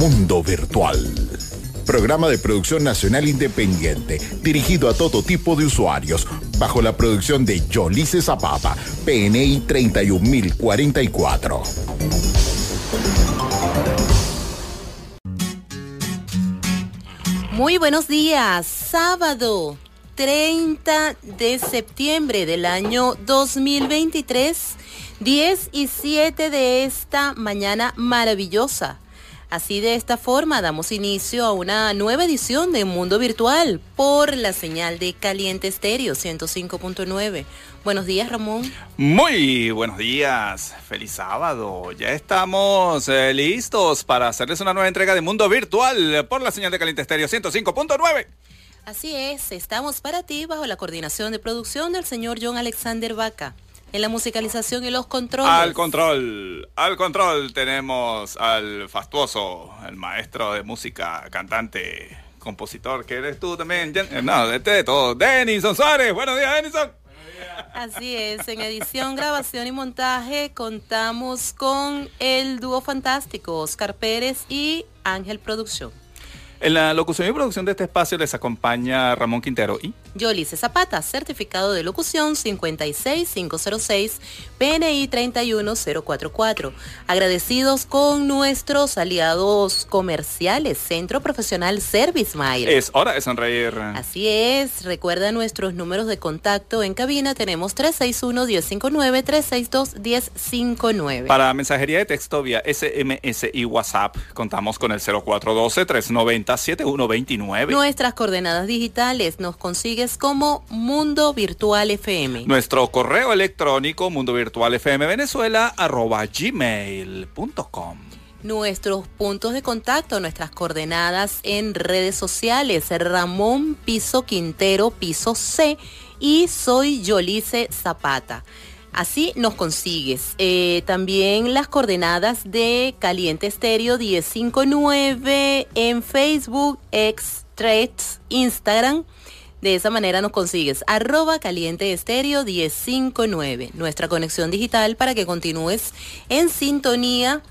Mundo Virtual. Programa de producción nacional independiente, dirigido a todo tipo de usuarios, bajo la producción de Yolice Zapata, PNI 31044. Muy buenos días, sábado 30 de septiembre del año 2023, 10 y 7 de esta mañana maravillosa. Así de esta forma damos inicio a una nueva edición de Mundo Virtual por la señal de Caliente Estéreo 105.9. Buenos días, Ramón. Muy buenos días. Feliz sábado. Ya estamos eh, listos para hacerles una nueva entrega de Mundo Virtual por la señal de Caliente Estéreo 105.9. Así es, estamos para ti bajo la coordinación de producción del señor John Alexander Vaca. En la musicalización y los controles. Al control, al control tenemos al fastuoso, el maestro de música, cantante, compositor, que eres tú también. No, este de todo. Denison Suárez. Buenos días, Denison. Así es, en edición, grabación y montaje contamos con el dúo fantástico Oscar Pérez y Ángel Producción. En la locución y producción de este espacio les acompaña Ramón Quintero y Yolice Zapata, certificado de locución 56506, PNI 31044. Agradecidos con nuestros aliados comerciales, Centro Profesional Service Mile. Es hora de sonreír. Así es, recuerda nuestros números de contacto en cabina, tenemos 361-1059, 362-1059. Para mensajería de texto vía SMS y WhatsApp, contamos con el 0412-390-7129. Nuestras coordenadas digitales nos consiguen es como Mundo Virtual FM. Nuestro correo electrónico mundo virtual fm venezuela arroba gmail.com. Nuestros puntos de contacto, nuestras coordenadas en redes sociales, Ramón Piso Quintero Piso C y soy Yolice Zapata. Así nos consigues. Eh, también las coordenadas de Caliente Estéreo 1059 en Facebook, X, Instagram de esa manera nos consigues arroba caliente estéreo 1059, nuestra conexión digital para que continúes en sintonía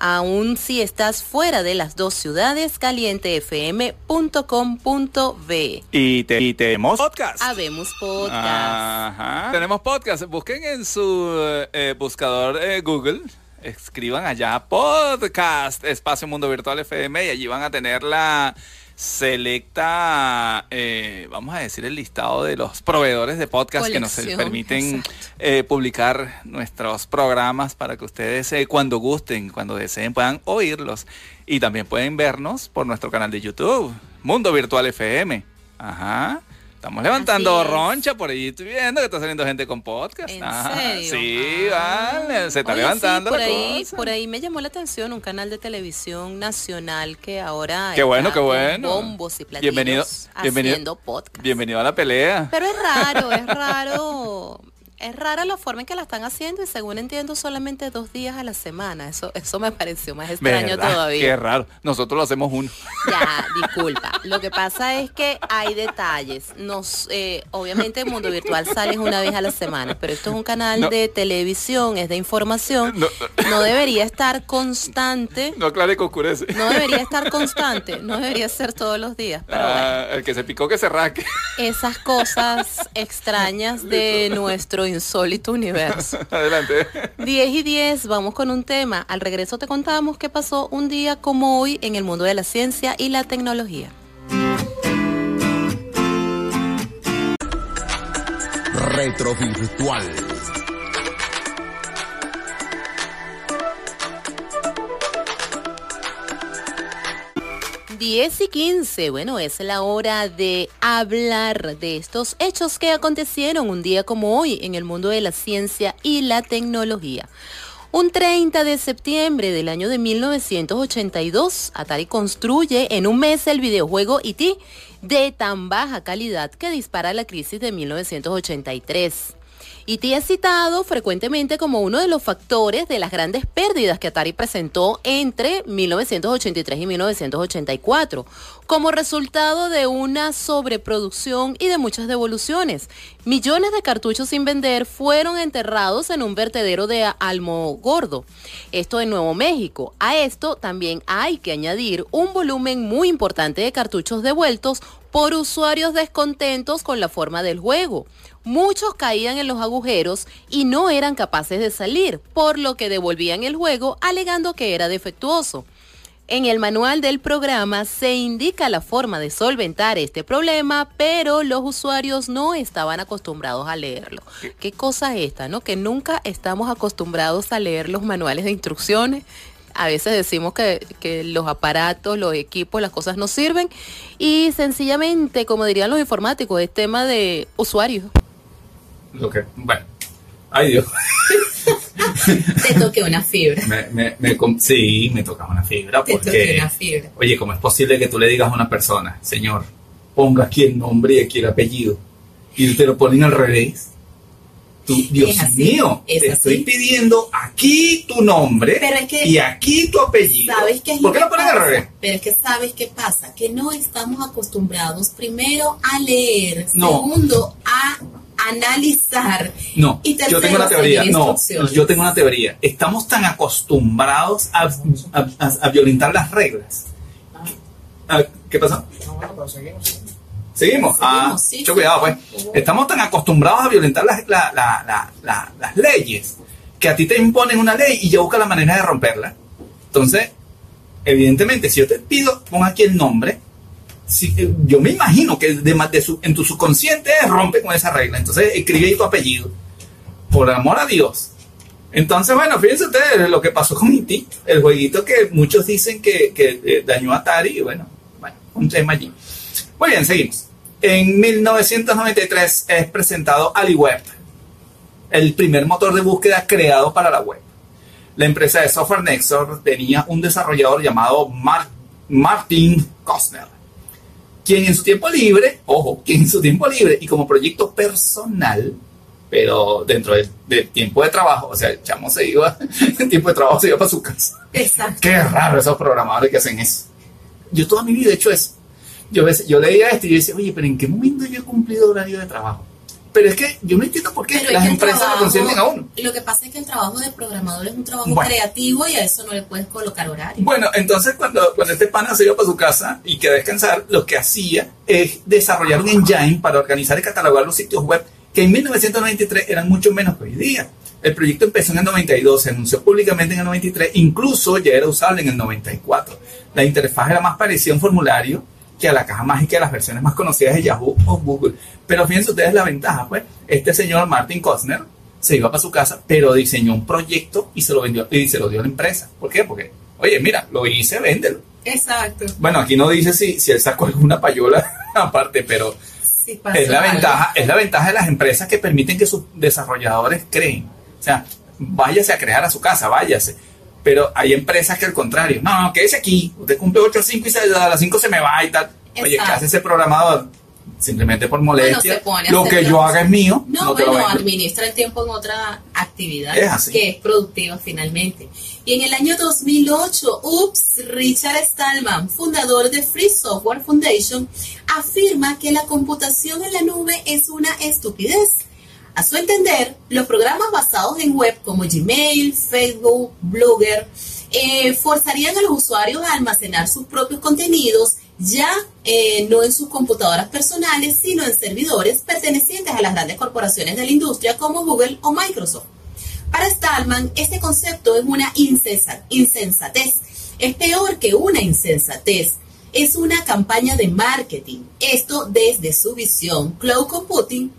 aún si estás fuera de las dos ciudades, calientefm.com.b. Y, te, tenemos podcast. Habemos podcast. Tenemos podcast. Busquen en su eh, buscador eh, Google. Escriban allá podcast, espacio mundo virtual FM y allí van a tener la selecta, eh, vamos a decir, el listado de los proveedores de podcast que nos permiten eh, publicar nuestros programas para que ustedes eh, cuando gusten, cuando deseen, puedan oírlos. Y también pueden vernos por nuestro canal de YouTube, Mundo Virtual FM. Ajá. Estamos levantando roncha por ahí. Estoy viendo que está saliendo gente con podcast. ¿En serio? Sí, vale. Se está levantando por ahí, Por ahí me llamó la atención un canal de televisión nacional que ahora. Qué bueno, qué bueno. Bombos y platillos bienvenido, bienvenido, podcast. Bienvenido a la pelea. Pero es raro, es raro es rara la forma en que la están haciendo y según entiendo solamente dos días a la semana. Eso, eso me pareció más extraño todavía. Qué raro. Nosotros lo hacemos uno. Ya, disculpa. Lo que pasa es que hay detalles. Nos, eh, obviamente el mundo virtual sale una vez a la semana, pero esto es un canal de televisión, es de información. No, debería estar constante. No aclare que oscurece. No debería estar constante. No debería ser todos los días. Ah, el que se picó que se rasque. Esas cosas extrañas de nuestro insólito universo. Adelante. 10 y 10, vamos con un tema. Al regreso te contamos qué pasó un día como hoy en el mundo de la ciencia y la tecnología. Retrovirtual 10 y 15, bueno, es la hora de hablar de estos hechos que acontecieron un día como hoy en el mundo de la ciencia y la tecnología. Un 30 de septiembre del año de 1982, Atari construye en un mes el videojuego E.T. de tan baja calidad que dispara la crisis de 1983. Y es citado frecuentemente como uno de los factores de las grandes pérdidas que Atari presentó entre 1983 y 1984, como resultado de una sobreproducción y de muchas devoluciones. Millones de cartuchos sin vender fueron enterrados en un vertedero de Almogordo, esto en Nuevo México. A esto también hay que añadir un volumen muy importante de cartuchos devueltos por usuarios descontentos con la forma del juego. Muchos caían en los agujeros y no eran capaces de salir, por lo que devolvían el juego alegando que era defectuoso. En el manual del programa se indica la forma de solventar este problema, pero los usuarios no estaban acostumbrados a leerlo. ¿Qué cosa es esta, no? Que nunca estamos acostumbrados a leer los manuales de instrucciones a veces decimos que, que, los aparatos, los equipos, las cosas no sirven y sencillamente, como dirían los informáticos, es tema de usuarios. Lo que, bueno, ay Dios. Te toqué una fibra. Me, me, sí, me tocas una fibra. Te porque, una fibra. Oye, ¿cómo es posible que tú le digas a una persona, señor, ponga aquí el nombre y aquí el apellido, y te lo ponen al revés? Dios mío, te estoy pidiendo aquí tu nombre y aquí tu apellido. ¿Sabes qué ¿Por qué lo ponen al revés? Pero es que sabes qué pasa, que no estamos acostumbrados primero a leer, segundo a analizar. No, y yo tengo una teoría. No, yo tengo una teoría. Estamos tan acostumbrados a, a, violentar las reglas. Ah, ¿Qué pasa? No, bueno, pero seguimos. Seguimos. Ah, mucho cuidado, pues. Estamos tan acostumbrados a violentar las, las leyes que a ti te imponen una ley y yo busco la manera de romperla. Entonces, evidentemente, si yo te pido, pon aquí el nombre, si, eh, yo me imagino que de, de su, en tu subconsciente rompe con esa regla. Entonces, escribe ahí tu apellido. Por amor a Dios. Entonces, bueno, fíjense ustedes lo que pasó con E.T., el jueguito que muchos dicen que, que eh, dañó a Atari, y bueno, bueno, un tema allí. Muy bien, seguimos. En 1993 es presentado AliWeb, el primer motor de búsqueda creado para la web. La empresa de software Nexor tenía un desarrollador llamado Martin Kostner, quien en su tiempo libre, ojo, quien en su tiempo libre y como proyecto personal, pero dentro del, tiempo de trabajo, o sea, el chamo se iba, en tiempo de trabajo se iba para su casa. Exacto. Qué raro esos programadores que hacen eso. Yo toda mi vida he hecho eso yo, yo leía esto y yo decía, oye, pero ¿en qué momento yo he cumplido horario de trabajo? Pero es que yo no entiendo por qué las empresas lo consienten a uno. Lo que pasa es que el trabajo de programador es un trabajo creativo y a eso no le puedes colocar horario. Bueno, entonces cuando, cuando este pana se iba para su casa y quería descansar, lo que hacía es desarrollar un engine para organizar y catalogar los sitios web que en 1993 eran mucho menos que hoy día. El proyecto empezó en el 92, se anunció públicamente en el 93, incluso ya era usable en el 94. La interfaz era más parecida a un formulario que a la caja mágica de las versiones más conocidas de Yahoo o Google. Pero fíjense ustedes la ventaja, pues, este señor Martin Kostner se iba para su casa, pero diseñó un proyecto y se lo vendió y se lo dio a la empresa. ¿Por qué? Porque, oye, mira, lo hice, véndelo. Exacto. Bueno, aquí no dice si, si él sacó alguna payola aparte, pero es la ventaja, es la ventaja de las empresas que permiten que sus desarrolladores creen. O sea, váyase a crear a su casa, váyase pero hay empresas que al contrario, no, no, quédese aquí, usted cumple 8 a 5 y a las 5 se me va y tal. Oye, ¿qué hace ese programador? Simplemente por molestia. lo que yo haga es mío. No, bueno, administra el tiempo en otra actividad que es productiva finalmente. Y en el año 2008, ups, Richard Stallman, fundador de Free Software Foundation, afirma que la computación en la nube es una estupidez a su entender, los programas basados en web como Gmail, Facebook, Blogger, eh, forzarían a los usuarios a almacenar sus propios contenidos ya eh, no en sus computadoras personales, sino en servidores pertenecientes a las grandes corporaciones de la industria como Google o Microsoft. Para Stallman, este concepto es una insensatez. Es peor que una insensatez. Es una campaña de marketing. Esto desde su visión. Cloud Computing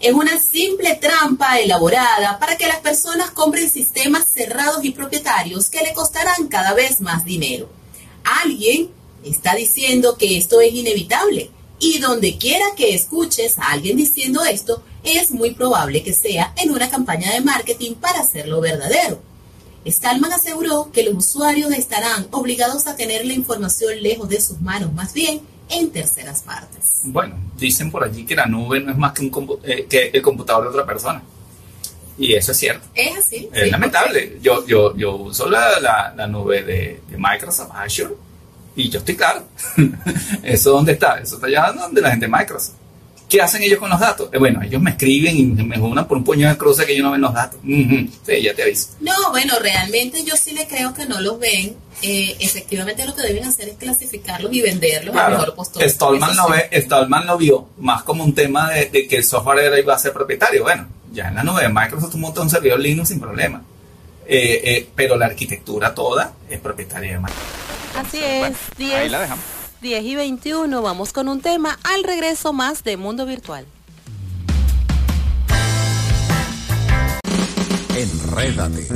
es una simple trampa elaborada para que las personas compren sistemas cerrados y propietarios que le costarán cada vez más dinero. Alguien está diciendo que esto es inevitable y donde quiera que escuches a alguien diciendo esto, es muy probable que sea en una campaña de marketing para hacerlo verdadero. Stallman aseguró que los usuarios estarán obligados a tener la información lejos de sus manos, más bien en terceras partes. Bueno, dicen por allí que la nube no es más que, un eh, que el computador de otra persona. Y eso es cierto. Es así. Es lamentable. Yo, yo, yo uso la, la, la nube de, de, Microsoft Azure y yo estoy claro. ¿Eso dónde está? Eso está allá donde la gente de Microsoft. ¿Qué hacen ellos con los datos? Eh, bueno, ellos me escriben y me unan por un puño de cruce que ellos no ven los datos. Sí, ya te aviso. No, bueno, realmente yo sí le creo que no los ven. Eh, efectivamente lo que deben hacer es clasificarlos y venderlos claro. mejor postor. Stallman, lo ve, Stallman lo vio más como un tema de, que el software iba a ser propietario. Bueno, ya en la nube de Microsoft un montón un servidor Linux sin problema. Eh, pero la arquitectura toda es propietaria de Microsoft. Así es. ahí la dejamos. 10 y 21 vamos con un tema al regreso más de Mundo Virtual. Enrédate.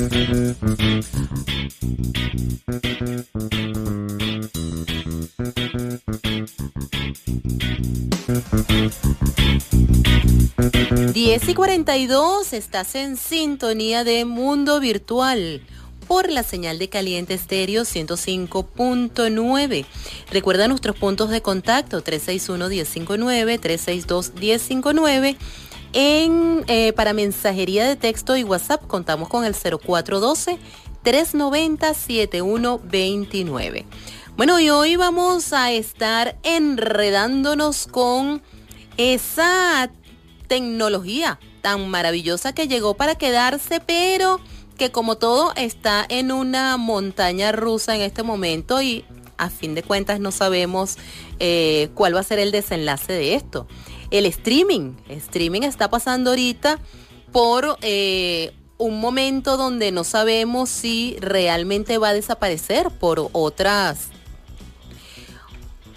Diez y 42, estás en sintonía de Mundo Virtual por la señal de caliente estéreo 105.9. Recuerda nuestros puntos de contacto 361-1059, 362-1059. En, eh, para mensajería de texto y WhatsApp contamos con el 0412-390-7129. Bueno, y hoy vamos a estar enredándonos con esa tecnología tan maravillosa que llegó para quedarse, pero que como todo está en una montaña rusa en este momento y a fin de cuentas no sabemos eh, cuál va a ser el desenlace de esto. El streaming, streaming está pasando ahorita por eh, un momento donde no sabemos si realmente va a desaparecer por otras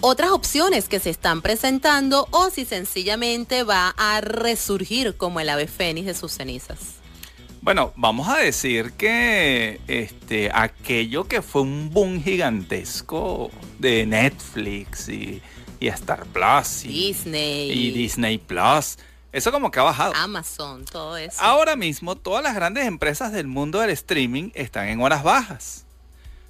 otras opciones que se están presentando o si sencillamente va a resurgir como el ave fénix de sus cenizas. Bueno, vamos a decir que este, aquello que fue un boom gigantesco de Netflix y, Star Plus y Disney y Disney Plus, eso como que ha bajado. Amazon, todo eso. Ahora mismo todas las grandes empresas del mundo del streaming están en horas bajas,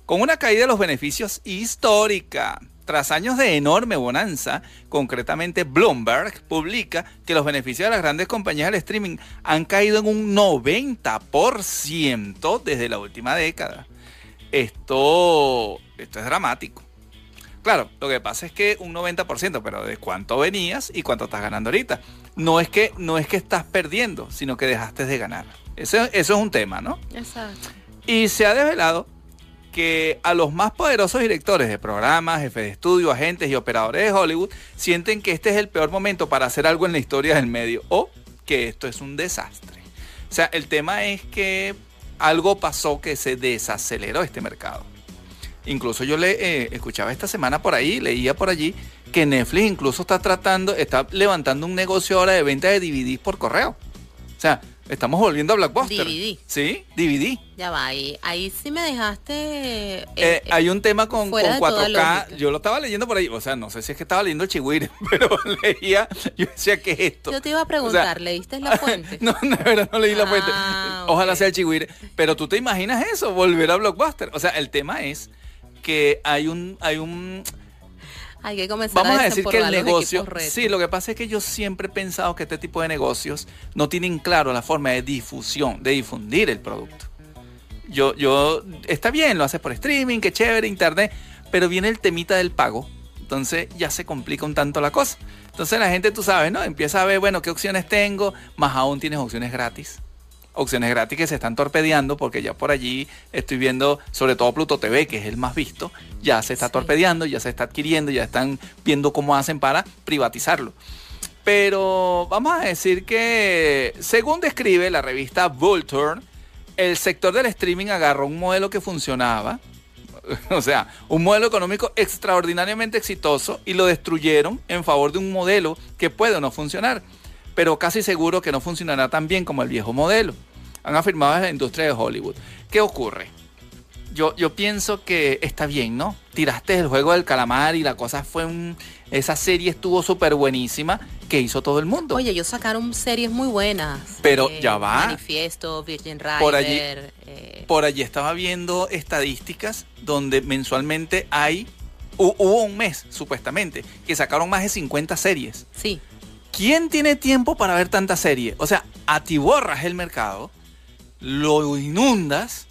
con una caída de los beneficios histórica. Tras años de enorme bonanza, concretamente Bloomberg publica que los beneficios de las grandes compañías del streaming han caído en un 90% desde la última década. Esto, esto es dramático. Claro, lo que pasa es que un 90%, pero ¿de cuánto venías y cuánto estás ganando ahorita? No es que, no es que estás perdiendo, sino que dejaste de ganar. eso es un tema, ¿no? Exacto. Y se ha desvelado que a los más poderosos directores de programas, jefes de estudio, agentes y operadores de Hollywood sienten que este es el peor momento para hacer algo en la historia del medio o que esto es un desastre. O sea, el tema es que algo pasó que se desaceleró este mercado. Incluso yo le eh, escuchaba esta semana por ahí, leía por allí que Netflix incluso está tratando, está levantando un negocio ahora de venta de DVDs por correo. O sea, Estamos volviendo a Blockbuster. DVD. Sí, DVD. Ya va, ahí, ahí sí me dejaste. Eh, eh, hay un tema con, con 4K. Yo lo estaba leyendo por ahí. O sea, no sé si es que estaba leyendo el chihuire, pero leía. Yo decía, ¿qué es esto? Yo te iba a preguntar, ¿leíste la fuente? no, de verdad no leí la fuente. Ah, Ojalá sea el chihuire. Pero tú te imaginas eso, volver a Blockbuster. O sea, el tema es que hay un. Hay un hay que comenzar Vamos a, decir que el negocio, sí, lo que pasa es que yo siempre he pensado que este tipo de negocios no tienen claro la forma de difusión, de difundir el producto. Yo, yo, está bien, lo haces por streaming, qué chévere, internet, pero viene el temita del pago. Entonces ya se complica un tanto la cosa. Entonces la gente, tú sabes, ¿no? Empieza a ver, bueno, qué opciones tengo, más aún tienes opciones gratis opciones gratis que se están torpedeando porque ya por allí estoy viendo, sobre todo Pluto TV, que es el más visto, ya se está torpedeando, ya se está adquiriendo, ya están viendo cómo hacen para privatizarlo. Pero vamos a decir que, según describe la revista Vulture, el sector del streaming agarró un modelo que funcionaba, o sea, un modelo económico extraordinariamente exitoso y lo destruyeron en favor de un modelo que puede o no funcionar pero casi seguro que no funcionará tan bien como el viejo modelo. Han afirmado desde la industria de Hollywood. ¿Qué ocurre? Yo, yo pienso que está bien, ¿no? Tiraste el juego del calamar y la cosa fue un... Esa serie estuvo súper buenísima que hizo todo el mundo. Oye, ellos sacaron series muy buenas. Pero eh, ya va. Manifiesto, Virgin Rider. Por allí, eh. por allí estaba viendo estadísticas donde mensualmente hay... Hubo un mes, supuestamente, que sacaron más de 50 series. Sí. ¿Quién tiene tiempo para ver tanta serie? O sea, atiborras el mercado lo inundas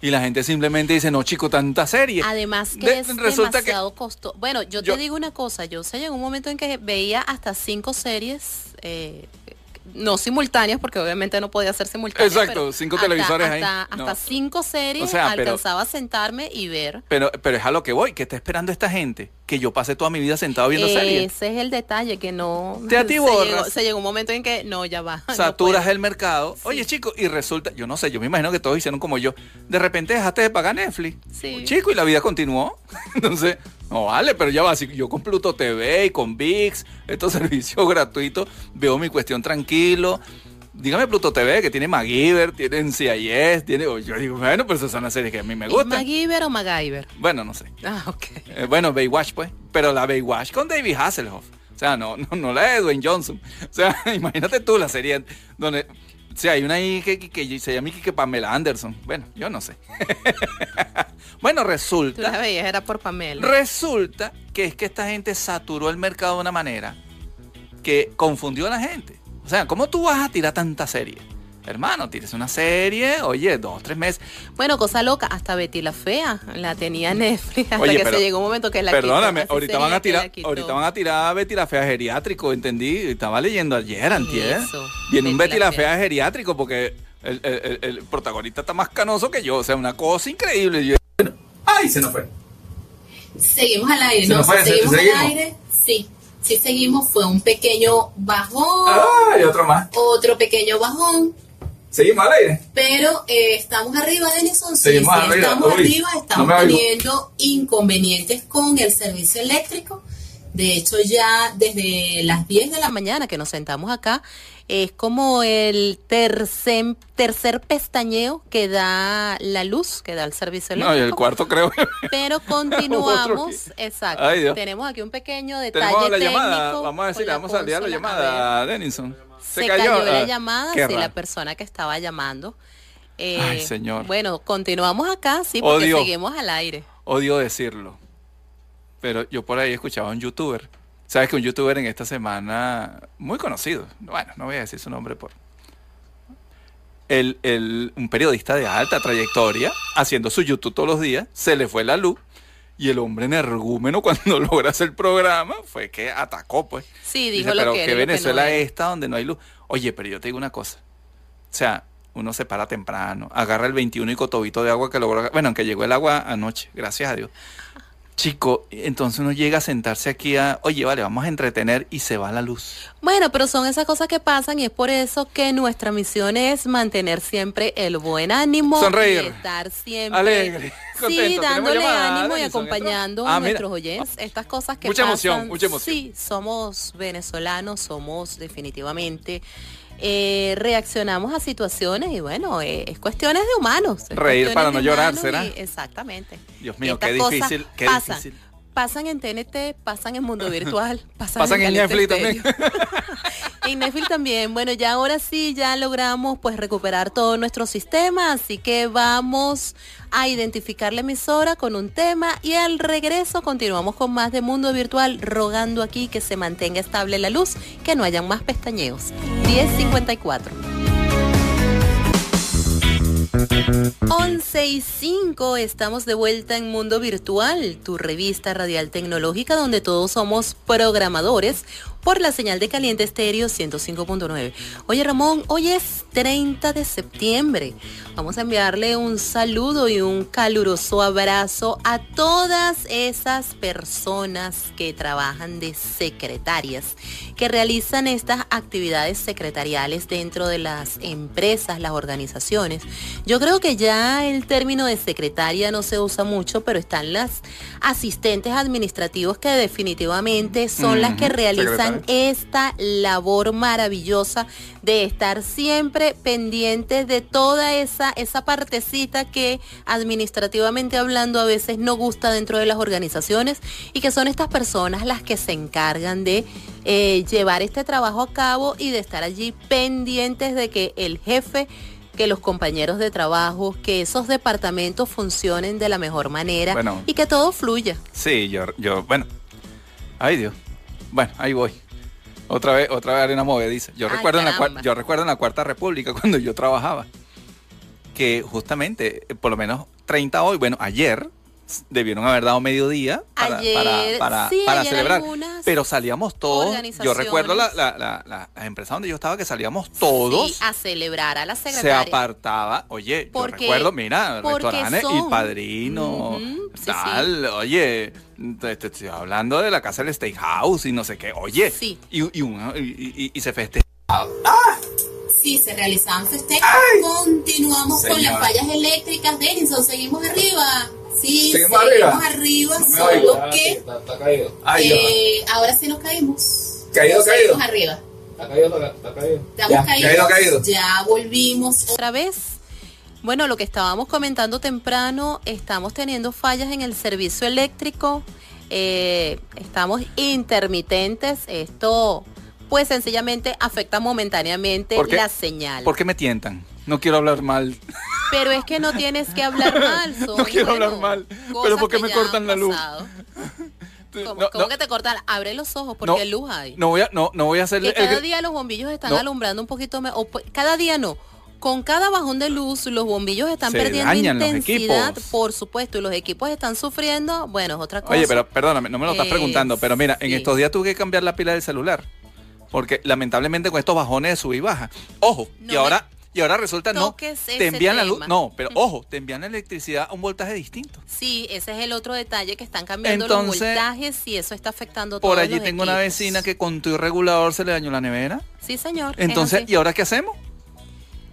y la gente simplemente dice, no, chico, tanta serie. Además que es demasiado costoso. Bueno, yo, te digo una cosa, yo sé, en un momento en que veía hasta cinco series eh, no simultáneas, porque obviamente no podía ser simultáneas. Exacto, cinco televisores ahí. Hasta cinco series alcanzaba a sentarme y ver. Pero, pero es a lo que voy, que está esperando esta gente, que yo pase toda mi vida sentado viendo series. Ese es el detalle, que no... Te atiborras. Se llegó, un momento en que no, ya va. Saturas el mercado. Oye, chico, y resulta, yo no sé, yo me imagino que todos hicieron como yo. De repente dejaste de pagar Netflix. Sí. Chico, y la vida continuó. Entonces, no vale, pero ya va, si yo con Pluto TV y con VIX, estos servicios gratuitos, veo mi cuestión tranquilo. Dígame Pluto TV, que tiene MacGyver, tiene NCIS, tiene... Yo digo, bueno, pues esas son las series que a mí me gustan. ¿MacGyver o MacGyver? Bueno, no sé. Ah, ok. Eh, bueno, Baywatch, pues. Pero la Baywatch con David Hasselhoff. O sea, no, no, no la de Dwayne Johnson. O sea, imagínate tú la serie donde... O sea, hay una ahí que, que, se llama que Pamela Anderson. Bueno, yo no sé. bueno, resulta. Tú la veías, era por Pamela. Resulta que es que esta gente saturó el mercado de una manera que confundió a la gente. O sea, ¿cómo tú vas a tirar tanta serie? Hermano, tienes una serie, oye, dos, tres meses. Bueno, cosa loca, hasta Betty la Fea la tenía Netflix hasta que se llegó un momento que la Perdóname, ahorita van a tirar, ahorita van a tirar a Betty la Fea geriátrico, entendí. Estaba leyendo ayer, antier. Viene un Betty la, Fea geriátrico porque el, protagonista está más canoso que yo. O sea, una cosa increíble. ¡Ay! Se nos fue. Seguimos al aire, ¿no? ¿Seguimos, al aire? Sí. Sí seguimos, fue un pequeño bajón. Ah, y otro más. Otro pequeño bajón Seguimos al aire. Pero eh, estamos arriba, Denison. Sí, Seguimos arriba. estamos arriba, estamos teniendo inconvenientes con el servicio eléctrico. De hecho, ya desde las 10 de la mañana que nos sentamos acá, es como el tercer, tercer pestañeo que da la luz, que da el servicio eléctrico. No, y el cuarto creo. Pero continuamos, exacto. Tenemos aquí un pequeño detalle Tenemos la llamada, vamos a decir, vamos a salir la llamada, Denison. Se, cayó, la ah, llamada, sí, la persona que estaba llamando. Eh, Ay, señor. Bueno, continuamos acá, sí, porque seguimos al aire. Odio decirlo, pero yo por ahí escuchaba a un youtuber. Sabes que un youtuber en esta semana, muy conocido, bueno, no voy a decir su nombre por... El, el, un periodista de alta trayectoria, haciendo su YouTube todos los días, se le fue la luz y el hombre energúmeno cuando logra hacer el programa fue que atacó, pues. Sí, dijo lo que que Venezuela es esta donde no hay luz. Oye, pero yo te digo una cosa. O sea, uno se para temprano, agarra el 21 y cotobito de agua que logró. Bueno, aunque llegó el agua anoche, gracias a Dios. Chico, entonces uno llega a sentarse aquí a, oye, vale, vamos a entretener y se va la luz. Bueno, pero son esas cosas que pasan y es por eso que nuestra misión es mantener siempre el buen ánimo. Sonreír. Y estar siempre. Alegre. Sí, dándole ánimo y acompañando a ah, nuestros oyentes. Estas cosas que mucha pasan. Emoción, mucha emoción. Sí, somos venezolanos, somos definitivamente eh, reaccionamos a situaciones y bueno, eh, es cuestiones de humanos. Reír para no llorar, ¿será? exactamente. Dios mío, qué difícil, qué difícil pasan en TNT, pasan en Mundo Virtual, pasan, en, Netflix también. en también. Bueno, ya ahora sí, ya logramos pues recuperar todo nuestro sistema, así que vamos a identificar la emisora con un tema y al regreso continuamos con más de Mundo Virtual, rogando aquí que se mantenga estable la luz, que no hayan más pestañeos. 1054. 11 y 5, estamos de vuelta en Mundo Virtual, tu revista radial tecnológica donde todos somos programadores por la señal de caliente estéreo 105.9. Oye Ramón, hoy es 30 de septiembre. Vamos a enviarle un saludo y un caluroso abrazo a todas esas personas que trabajan de secretarias, que realizan estas actividades secretariales dentro de las empresas, las organizaciones. Yo creo que ya el término de secretaria no se usa mucho, pero están las asistentes administrativos que definitivamente son las que realizan esta labor maravillosa de estar siempre pendientes de toda esa, esa partecita que administrativamente hablando a veces no gusta dentro de las organizaciones y que son estas personas las que se encargan de eh, llevar este trabajo a cabo y de estar allí pendientes de que el jefe que los compañeros de trabajo, que esos departamentos funcionen de la mejor manera y que todo fluya. Sí, yo, yo, bueno, ay Dios, bueno, ahí voy. Otra vez, otra vez arena movediza. Yo recuerdo en la yo recuerdo en la Cuarta República cuando yo trabajaba. que justamente, por lo menos 30 hoy, bueno, ayer, debieron haber dado mediodía para, para, celebrar. Pero salíamos todos. Yo recuerdo la, la, la, empresa donde yo estaba que salíamos todos. a celebrar a la secretaria. Se apartaba. Oye, yo recuerdo, mira, restaurantes y padrino, tal. Oye, te, estoy hablando de la casa del Steakhouse y no sé qué. Oye, y, y, y, se festejaba. ¡Ah! Sí, se realizaban festejos. Continuamos con las fallas eléctricas. Denison, seguimos arriba. Sí, seguimos, arriba. arriba, solo que está, caído. eh, ahora sí nos caímos. Caído, caído. arriba. Está caído, está, caído. Estamos caído, caído. Ya volvimos otra vez. Bueno, lo que estábamos comentando temprano, estamos teniendo fallas en el servicio eléctrico, eh, estamos intermitentes, esto pues sencillamente afecta momentáneamente la señal. ¿Por qué me tientan? No quiero hablar mal. Pero es que no tienes que hablar mal, No quiero hablar mal. Pero ¿por qué me cortan la luz? ¿Cómo, que te cortan? Abre los ojos porque hay luz hay. No voy a, no, no voy a hacer... Que cada día los bombillos están alumbrando un poquito... o cada día no. Con cada bajón de luz, los bombillos están perdiendo intensidad, por supuesto, y los equipos están sufriendo. Bueno, es otra cosa. Oye, pero perdóname, no me lo estás preguntando, pero mira, en estos días tuve que cambiar la pila del celular. Porque lamentablemente con estos bajones de sub y baja. Ojo, y ahora y ahora resulta no te envían la luz no pero ojo te envían la electricidad a un voltaje distinto sí ese es el otro detalle que están cambiando los voltajes y eso está afectando por allí tengo una vecina que con tu regulador se le dañó la nevera sí señor entonces y ahora qué hacemos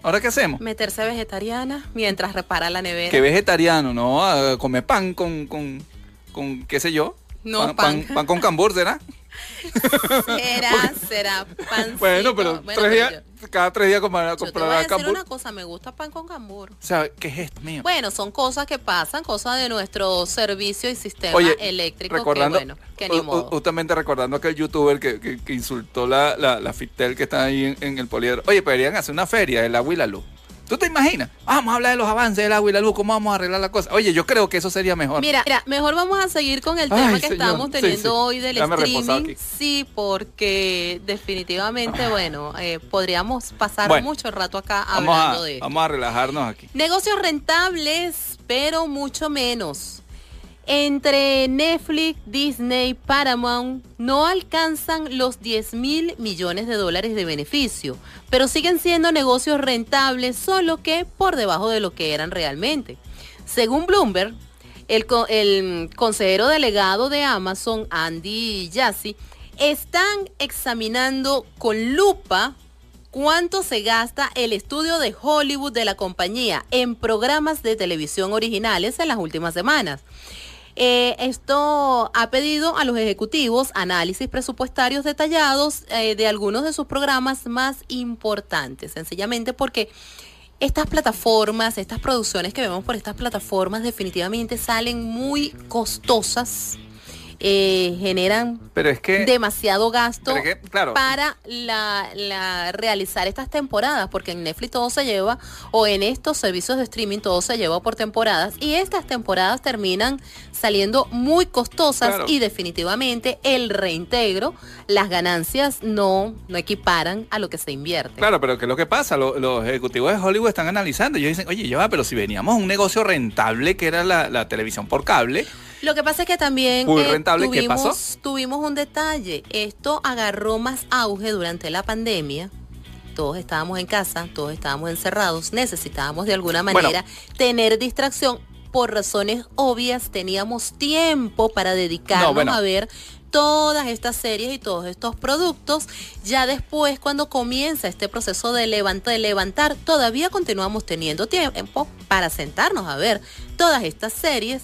¿Ahora qué hacemos? Meterse vegetariana mientras repara la nevera. ¿Qué vegetariano? No, a comer pan con, con, con, qué sé yo. No, pan. Pan, pan con cambur, ¿será? Será, será pan. Bueno, pero, tres días, cada tres días comprar, Yo te voy a decir una cosa, me gusta pan con cambur. O sea, ¿qué es esto mío? Bueno, son cosas que pasan, cosas de nuestro servicio y sistema eléctrico recordando, que, bueno, que ni modo. Justamente recordando aquel youtuber que, que, insultó la, la, la Fitel que está ahí en, el poliedro. Oye, podrían hacer una feria, el agua y la luz. ¿Tú te imaginas? Vamos a hablar de los avances del agua y la luz, cómo vamos a arreglar la cosa. Oye, yo creo que eso sería mejor. Mira, mira mejor vamos a seguir con el tema que estamos teniendo hoy del streaming. Sí, porque definitivamente, bueno, eh, podríamos pasar mucho rato acá hablando de Vamos a relajarnos aquí. Negocios rentables, pero mucho menos. Entre Netflix, Disney, Paramount no alcanzan los 10 mil millones de dólares de beneficio, pero siguen siendo negocios rentables, solo que por debajo de lo que eran realmente. Según Bloomberg, el, consejero delegado de Amazon, Andy Jassy, están examinando con lupa cuánto se gasta el estudio de Hollywood de la compañía en programas de televisión originales en las últimas semanas. Eh, esto ha pedido a los ejecutivos análisis presupuestarios detallados eh, de algunos de sus programas más importantes, sencillamente porque estas plataformas, estas producciones que vemos por estas plataformas definitivamente salen muy costosas eh, generan pero es que, demasiado gasto para la, realizar estas temporadas, porque en Netflix todo se lleva, o en estos servicios de streaming todo se lleva por temporadas, y estas temporadas terminan saliendo muy costosas y definitivamente el reintegro, las ganancias no, no equiparan a lo que se invierte. Claro, pero ¿qué es lo que pasa? Los, ejecutivos de Hollywood están analizando y dicen, oye, yo, pero si veníamos a un negocio rentable que era la, la televisión por cable, lo que pasa es que también eh, tuvimos, tuvimos un detalle. Esto agarró más auge durante la pandemia todos estábamos en casa, todos estábamos encerrados, necesitábamos de alguna manera tener distracción. Por razones obvias teníamos tiempo para dedicarnos a ver todas estas series y todos estos productos. Ya después, cuando comienza este proceso de levantar, de levantar, todavía continuamos teniendo tiempo para sentarnos a ver todas estas series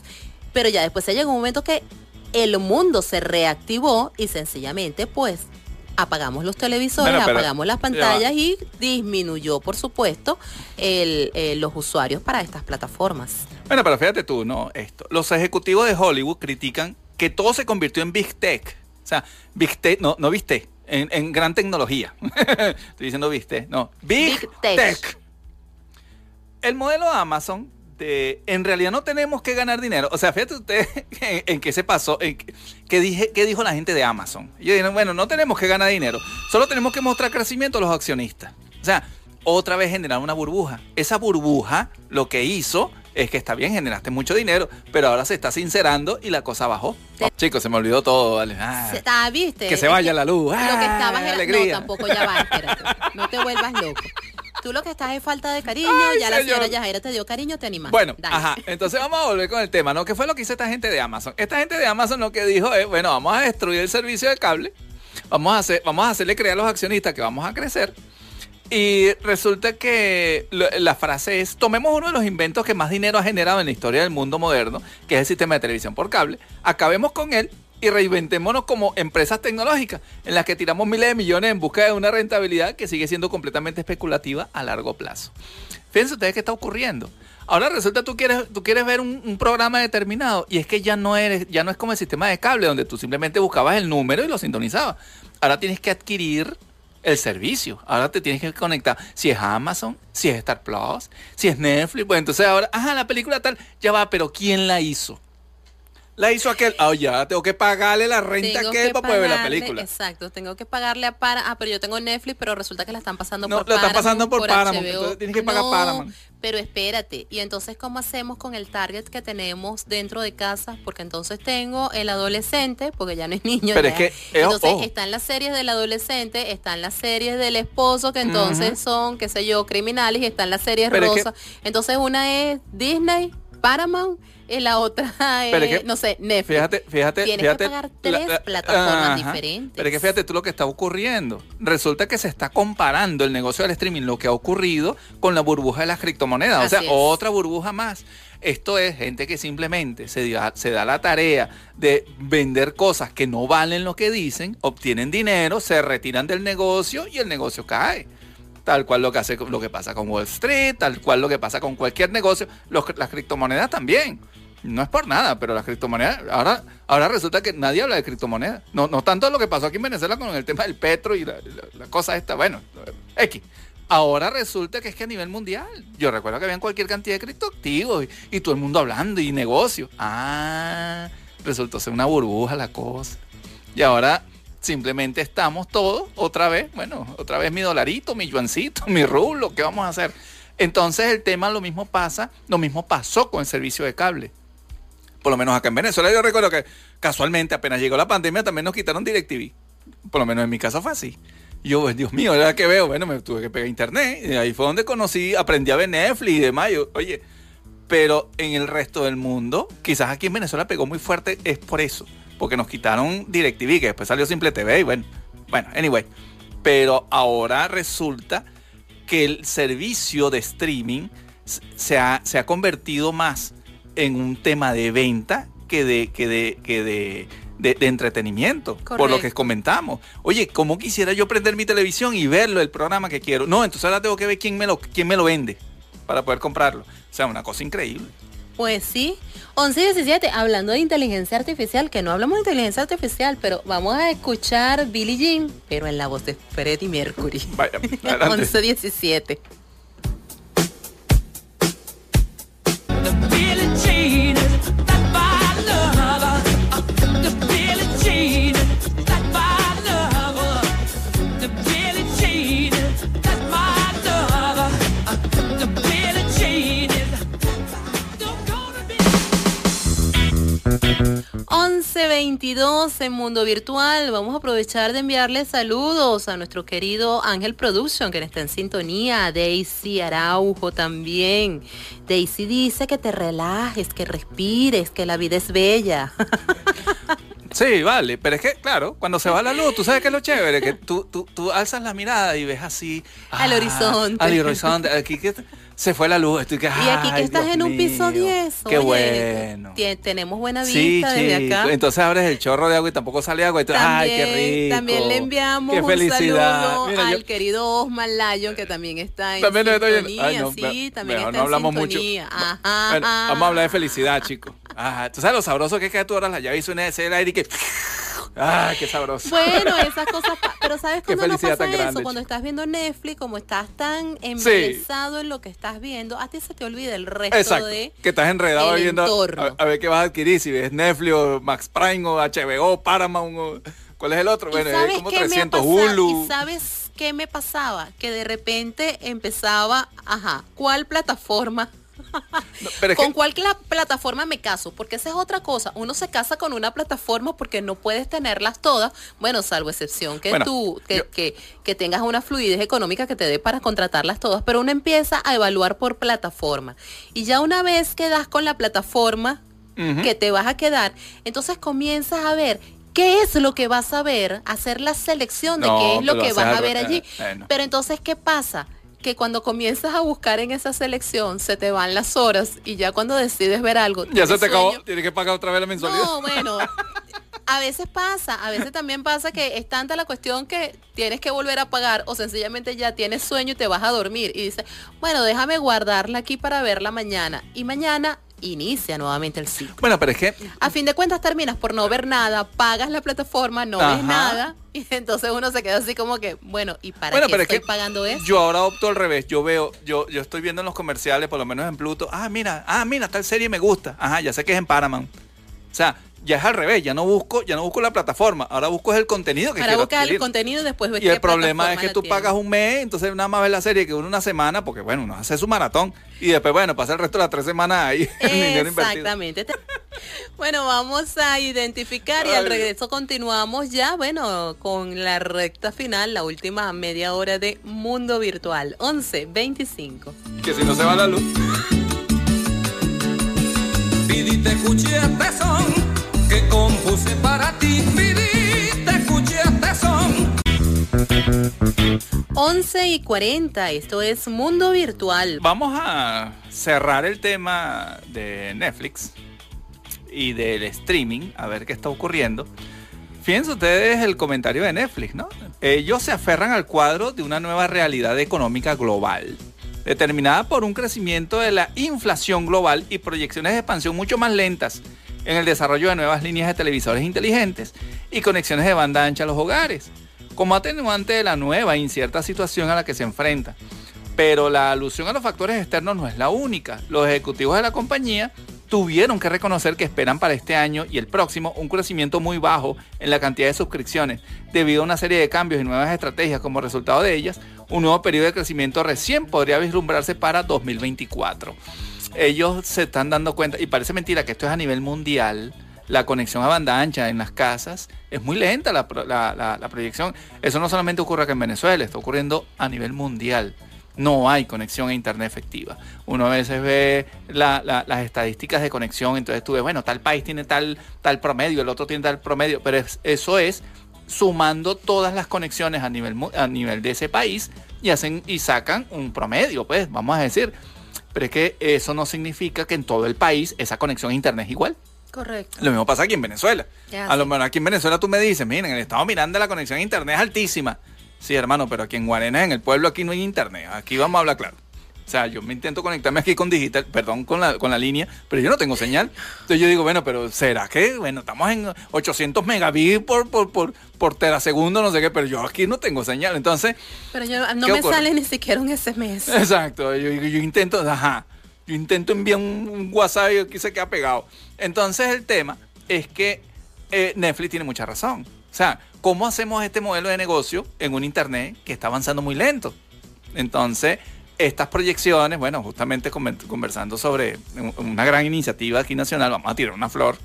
pero ya después se llegó un momento que el mundo se reactivó y sencillamente pues apagamos los televisores, apagamos las pantallas y disminuyó, por supuesto, el, eh, los usuarios para estas plataformas. Bueno, pero fíjate tú, ¿no? Esto. Los ejecutivos de Hollywood critican que todo se convirtió en Big Tech. O sea, Big Tech, no, no viste, en, gran tecnología. Estoy diciendo viste, no. Big, Tech. El modelo de Amazon este, en realidad no tenemos que ganar dinero. O sea, fíjate usted en, qué se pasó, en qué, dije, qué dijo la gente de Amazon. Yo dije, bueno, no tenemos que ganar dinero, solo tenemos que mostrar crecimiento a los accionistas. O sea, otra vez generar una burbuja. Esa burbuja lo que hizo es que está bien, generaste mucho dinero, pero ahora se está sincerando y la cosa bajó. chicos, se me olvidó todo, vale. Ah, ¿viste? Que se vaya la luz. lo que ah, estabas No, tampoco ya va, espérate. No te vuelvas loco. Tú lo que estás es falta de cariño, ya la señora Yajaira te dio cariño, te animaste. Bueno, ajá, entonces vamos a volver con el tema, ¿no? ¿Qué fue lo que hizo esta gente de Amazon? Esta gente de Amazon lo que dijo es, bueno, vamos a destruir el servicio de cable, vamos a, hacer, vamos a hacerle creer a los accionistas que vamos a crecer, y resulta que la frase es, tomemos uno de los inventos que más dinero ha generado en la historia del mundo moderno, que es el sistema de televisión por cable, acabemos con él y reinventémonos como empresas tecnológicas en las que tiramos miles de millones en busca de una rentabilidad que sigue siendo completamente especulativa a largo plazo. Fíjense ustedes qué está ocurriendo. Ahora resulta tú quieres, tú quieres ver un, programa determinado y es que ya no, eres, ya no es como el sistema de cable donde tú simplemente buscabas el número y lo sintonizabas. Ahora tienes que adquirir el servicio. Ahora te tienes que conectar. Si es Amazon, si es Star Plus, si es Netflix, pues entonces ahora, ajá, la película tal, ya va, pero ¿quién la hizo? La hizo aquel, ah, ya, tengo que pagarle la renta a aquel para poder ver la película. Exacto, tengo que pagarle a para, ah, pero yo tengo Netflix, pero resulta que la están pasando por Paramount. No, la están pasando por, Paramount, entonces tienes que pagar Paramount. Pero espérate, y entonces ¿cómo hacemos con el target que tenemos dentro de casa? Porque entonces tengo el adolescente, porque ya no es niño. Pero es que, entonces están las series del adolescente, están las series del esposo, que entonces son, qué sé yo, criminales, y están las series rosas. Entonces una es Disney, Paramount y la otra es, no sé, Netflix. Fíjate, fíjate, Tienes fíjate. que pagar tres plataformas diferentes. Pero es que fíjate tú lo que está ocurriendo. Resulta que se está comparando el negocio del streaming, lo que ha ocurrido, con la burbuja de las criptomonedas. o sea, otra burbuja más. Esto es gente que simplemente se, se da la tarea de vender cosas que no valen lo que dicen, obtienen dinero, se retiran del negocio y el negocio cae tal cual lo que hace lo que pasa con Wall Street, tal cual lo que pasa con cualquier negocio, las criptomonedas también no es por nada, pero las criptomonedas, ahora, ahora resulta que nadie habla de criptomonedas. No, no tanto lo que pasó aquí en Venezuela con el tema del petro y la, cosa esta, bueno, X. Ahora resulta que es que a nivel mundial, yo recuerdo que había cualquier cantidad de criptoactivos y, y todo el mundo hablando y negocios. Ah, resultó ser una burbuja la cosa. Y ahora simplemente estamos todos otra vez, bueno, otra vez mi dolarito, mi yuancito, mi rublo, ¿qué vamos a hacer? Entonces el tema lo mismo pasa, lo mismo pasó con el servicio de cable por lo menos acá en Venezuela, yo recuerdo que casualmente apenas llegó la pandemia también nos quitaron DirecTV. Por lo menos en mi casa fue así. yo, pues, Dios mío, ¿era que veo? Bueno, me tuve que pegar internet. Y ahí fue donde conocí, aprendí a ver Netflix y demás. oye, pero en el resto del mundo, quizás aquí en Venezuela pegó muy fuerte, es por eso. Porque nos quitaron DirecTV, que después salió Simple TV y bueno, bueno, anyway. Pero ahora resulta que el servicio de streaming se ha, se ha convertido más en un tema de venta que de, que de, que de, de, entretenimiento, por lo que comentamos. Oye, ¿cómo quisiera yo prender mi televisión y verlo, el programa que quiero? No, entonces ahora tengo que ver quién me lo, quién me lo vende para poder comprarlo. O sea, una cosa increíble. Pues sí. 11 y 17, hablando de inteligencia artificial, que no hablamos de inteligencia artificial, pero vamos a escuchar Billie Jean, pero en la voz de Freddie Mercury. Vaya, 11 17. En Mundo Virtual. Vamos a aprovechar de enviarle saludos a nuestro querido Ángel Production, que está en sintonía. Daisy Araujo también. Daisy dice que te relajes, que respires, que la vida es bella. Sí, vale, pero es que, claro, cuando se va la luz, tú sabes que es lo chévere, que tú, tú, tú alzas la mirada y ves así. al horizonte. Al horizonte. Aquí que se fue la luz. Estoy que, y aquí que estás en un piso 10. Qué bueno. Tenemos buena vista desde acá. Entonces abres el chorro de agua y tampoco sale agua. Y también, ay, qué rico. También le enviamos un saludo al querido Osman Lyon, que también está en también sintonía. Ay, no, sí, también está no hablamos mucho. Ajá, Vamos a hablar de felicidad, chicos. Ajá. ¿Tú sabes lo sabroso que es que tú ahora la llave hizo una ese aire y que... ¡Ah, qué sabroso! Bueno, esas cosas, pero ¿sabes cuándo no pasa eso? Cuando estás viendo Netflix, como estás tan embelesado en lo que estás viendo, a ti se te olvida el resto Exacto, de que estás enredado viendo a, ver qué vas a adquirir, si ves Netflix o Max Prime o HBO, Paramount o... ¿Cuál es el otro? Bueno, es como 300 Hulu. ¿Y sabes qué me pasaba? Que de repente empezaba, ajá, ¿cuál plataforma? ¿Con cuál plataforma me caso? Porque esa es otra cosa. Uno se casa con una plataforma porque no puedes tenerlas todas, bueno, salvo excepción que tú, que, que, tengas una fluidez económica que te dé para contratarlas todas, pero uno empieza a evaluar por plataforma. Y ya una vez que das con la plataforma que te vas a quedar, entonces comienzas a ver qué es lo que vas a ver, hacer la selección de qué es lo que vas a ver allí. Pero entonces, ¿qué pasa? Que cuando comienzas a buscar en esa selección se te van las horas y ya cuando decides ver algo. Ya se te acabó, tienes que pagar otra vez la mensualidad. No, bueno. A veces pasa, a veces también pasa que es tanta la cuestión que tienes que volver a pagar o sencillamente ya tienes sueño y te vas a dormir y dices, bueno, déjame guardarla aquí para verla mañana. Y mañana inicia nuevamente el ciclo. Bueno, pero es que... A fin de cuentas terminas por no ver nada, pagas la plataforma, no ves nada, y entonces uno se queda así como que, bueno, ¿y para qué estoy pagando eso? Yo ahora opto al revés, yo veo, yo, yo estoy viendo en los comerciales, por lo menos en Pluto, ah, mira, ah, mira, tal serie me gusta, ajá, ya sé que es en Paramount. O sea, ya es al revés, ya no busco, ya no busco la plataforma, ahora busco el contenido que Ahora buscas el contenido y después ves Y el problema es que tú pagas un mes, entonces nada más ves la serie que dura una semana, porque bueno, uno hace su maratón y después, bueno, pasa el resto de las tres semanas ahí. Exactamente. bueno, vamos a identificar y al regreso continuamos ya, bueno, con la recta final, la última media hora de Mundo Virtual, 11, 25. Que si no se va la luz. Pidite que compuse para ti, te escuché este son. 11 y 40, esto es Mundo Virtual. Vamos a cerrar el tema de Netflix y del streaming, a ver qué está ocurriendo. Fíjense ustedes el comentario de Netflix, ¿no? Ellos se aferran al cuadro de una nueva realidad económica global, determinada por un crecimiento de la inflación global y proyecciones de expansión mucho más lentas en el desarrollo de nuevas líneas de televisores inteligentes y conexiones de banda ancha a los hogares, como atenuante de la nueva e incierta situación a la que se enfrenta. Pero la alusión a los factores externos no es la única. Los ejecutivos de la compañía tuvieron que reconocer que esperan para este año y el próximo un crecimiento muy bajo en la cantidad de suscripciones, debido a una serie de cambios y nuevas estrategias como resultado de ellas, un nuevo periodo de crecimiento recién podría vislumbrarse para 2024 ellos se están dando cuenta, y parece mentira que esto es a nivel mundial, la conexión a banda ancha en las casas es muy lenta la, proyección. Eso no solamente ocurre aquí en Venezuela, está ocurriendo a nivel mundial. No hay conexión a internet efectiva. Uno a veces ve las estadísticas de conexión, entonces tú ves, bueno, tal país tiene tal, tal promedio, el otro tiene tal promedio, pero eso es sumando todas las conexiones a nivel, a nivel de ese país y hacen y sacan un promedio, pues, vamos a decir. Pero es que eso no significa que en todo el país esa conexión a internet es igual. Correcto. Lo mismo pasa aquí en Venezuela. a lo mejor aquí en Venezuela tú me dices, miren, en el estado Miranda la conexión a internet es altísima. Sí, hermano, pero aquí en Guarena, en el pueblo, aquí no hay internet. Aquí vamos a hablar claro. O sea, yo me intento conectarme aquí con digital, perdón, con la, con la línea, pero yo no tengo señal. Entonces yo digo, bueno, pero ¿será que? Bueno, estamos en 800 megabits por, por, por, por terasegundo, no sé qué, pero yo aquí no tengo señal. Entonces. Pero yo, no me sale ni siquiera un SMS. Exacto. Yo, yo, intento, ajá. Yo intento enviar un, WhatsApp y aquí se queda pegado. Entonces el tema es que eh, Netflix tiene mucha razón. O sea, ¿cómo hacemos este modelo de negocio en un Internet que está avanzando muy lento? Entonces, estas proyecciones, bueno, justamente conversando sobre una gran iniciativa aquí nacional, vamos a tirar una flor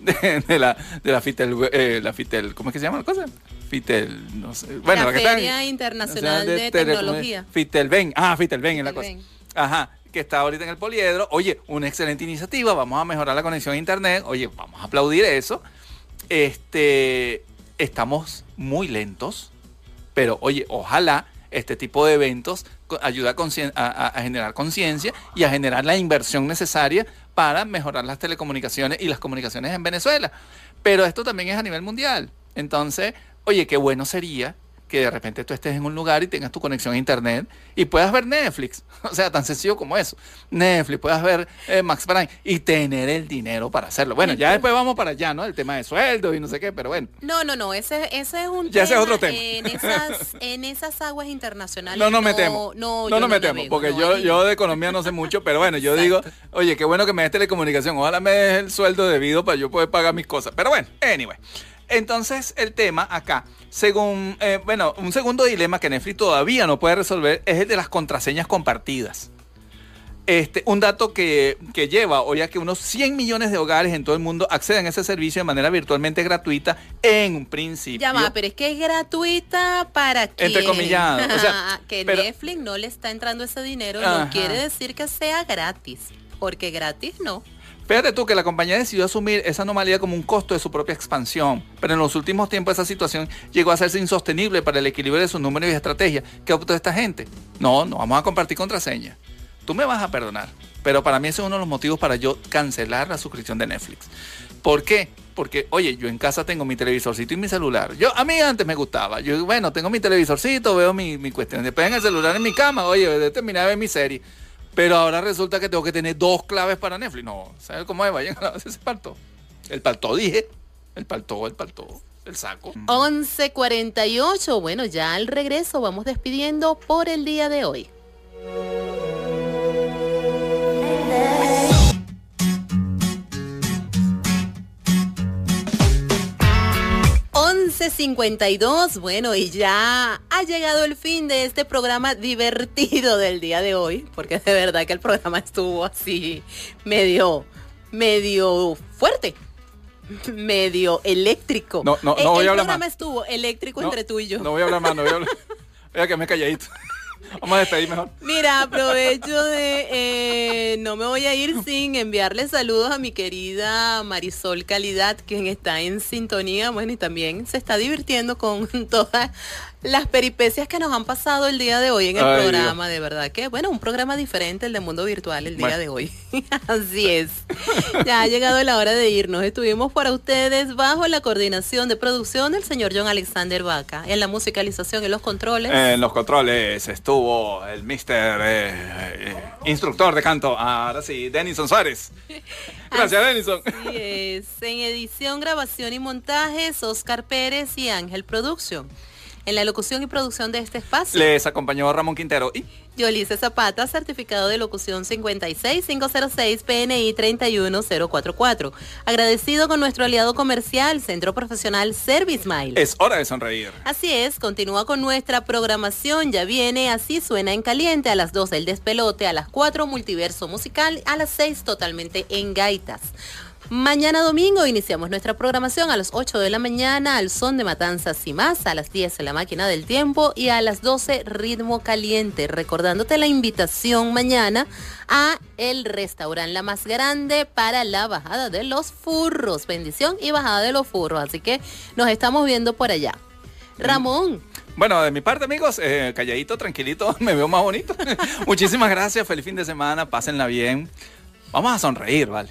de, la, de la FITEL, eh, la FITEL, ¿cómo es que se llama la cosa? FITEL, no sé. Bueno, la, Feria Internacional de, Tecnología. FITELBEN, ah, FITELBEN es la cosa. Ajá, que está ahorita en el poliedro. Oye, una excelente iniciativa, vamos a mejorar la conexión a internet. Oye, vamos a aplaudir eso. Este, estamos muy lentos, pero oye, ojalá este tipo de eventos ayuda a, generar conciencia y a generar la inversión necesaria para mejorar las telecomunicaciones y las comunicaciones en Venezuela. Pero esto también es a nivel mundial. Entonces, oye, qué bueno sería que de repente tú estés en un lugar y tengas tu conexión a internet y puedas ver Netflix. O sea, tan sencillo como eso. Netflix, puedas ver eh, Max Prime y tener el dinero para hacerlo. Bueno, ya después vamos para allá, ¿no? El tema de sueldo y no sé qué, pero bueno. No, no, no, ese, ese es un ya ese es otro tema. En esas, en esas aguas internacionales. No nos metemos. No, no nos metemos, porque yo, yo de economía no sé mucho, pero bueno, yo digo, oye, qué bueno que me des telecomunicación. Ojalá me des el sueldo debido para yo poder pagar mis cosas. Pero bueno, anyway. Entonces, el tema acá, según, eh, bueno, un segundo dilema que Netflix todavía no puede resolver es el de las contraseñas compartidas. Este, un dato que, lleva hoy a que unos 100 millones de hogares en todo el mundo acceden a ese servicio de manera virtualmente gratuita en un principio. Ya va, pero es que es gratuita para quién? Entre comillas. O sea, que Netflix no le está entrando ese dinero no quiere decir que sea gratis, porque gratis no. Fíjate tú que la compañía decidió asumir esa anomalía como un costo de su propia expansión, pero en los últimos tiempos esa situación llegó a hacerse insostenible para el equilibrio de sus números y estrategias. ¿Qué optó esta gente? No, no vamos a compartir contraseña. Tú me vas a perdonar, pero para mí ese es uno de los motivos para yo cancelar la suscripción de Netflix. ¿Por qué? Porque, oye, yo en casa tengo mi televisorcito y mi celular. Yo, a mí antes me gustaba. Yo, bueno, tengo mi televisorcito, veo mi, cuestión. Después en el celular en mi cama, oye, de terminar de ver mi serie. Pero ahora resulta que tengo que tener dos claves para Netflix. No, ¿sabes cómo es? Vayan a ese palto. El palto, dije. El palto, el palto, el saco. 11.48. Bueno, ya al regreso vamos despidiendo por el día de hoy. 11.52, bueno, y ya ha llegado el fin de este programa divertido del día de hoy, porque de verdad que el programa estuvo así medio, medio fuerte, medio eléctrico. No, no, no voy a hablar más. El programa estuvo eléctrico entre tú y yo. No voy a hablar más, no voy a hablar. Oiga, que me calladito. Vamos a despedir mejor. Mira, aprovecho de. Eh, no me voy a ir sin enviarle saludos a mi querida Marisol Calidad, quien está en sintonía, bueno, y también se está divirtiendo con todas las peripecias que nos han pasado el día de hoy en el programa, de verdad que, bueno, un programa diferente, el de Mundo Virtual, el día de hoy. Así es. Ya ha llegado la hora de irnos. Estuvimos para ustedes bajo la coordinación de producción del señor John Alexander Vaca, en la musicalización y los controles. En los controles estuvo el mister eh, eh, instructor de canto, ahora sí, Denison Suárez. Gracias, Denison. Así es. En edición, grabación y montajes, Oscar Pérez y Ángel Producción. En la locución y producción de este espacio. Les acompañó Ramón Quintero y Yolice Zapata, certificado de locución 56506 PNI 31044. Agradecido con nuestro aliado comercial, Centro Profesional Service Mile. Es hora de sonreír. Así es, continúa con nuestra programación. Ya viene Así Suena en Caliente a las 2 el despelote, a las 4 Multiverso Musical, a las 6 totalmente en gaitas. Mañana domingo iniciamos nuestra programación a las 8 de la mañana al son de Matanzas y más, a las 10 la máquina del tiempo y a las 12 ritmo caliente. Recordándote la invitación mañana a el restaurante La Más Grande para la bajada de los furros. Bendición y bajada de los furros. Así que nos estamos viendo por allá. Ramón. Bueno, de mi parte, amigos, eh, calladito, tranquilito, me veo más bonito. Muchísimas gracias, feliz fin de semana, pásenla bien. Vamos a sonreír, ¿vale?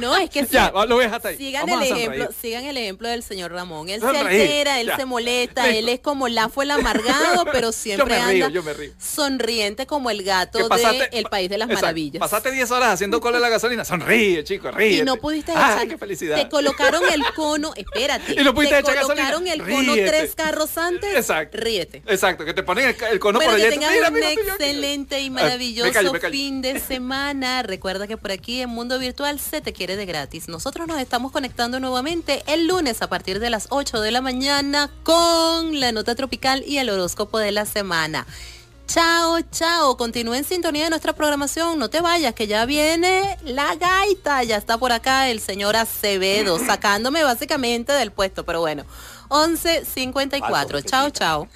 No, es que ya, lo hasta ahí. Sigan el ejemplo, sigan el ejemplo del señor Ramón. Él se altera, él se molesta, él es como la fue el amargado, pero siempre anda sonriente como el gato de El País de las Maravillas. Pasaste 10 horas haciendo cola de la gasolina, sonríe, chico, ríe. Y no pudiste echar. qué felicidad. Te colocaron el cono, espérate. Y no pudiste te colocaron el cono tres carros antes. Exacto. Ríete. Exacto, que te ponen el, cono por allá. Que tengas un excelente y maravilloso fin de semana. Recuerda que por aquí en Mundo Virtual se te adquiere de gratis. Nosotros nos estamos conectando nuevamente el lunes a partir de las 8 de la mañana con la nota tropical y el horóscopo de la semana. Chao, chao. Continúe en sintonía de nuestra programación. No te vayas, que ya viene la gaita. Ya está por acá el señor Acevedo, sacándome básicamente del puesto, pero bueno. 11.54. Chao, chao.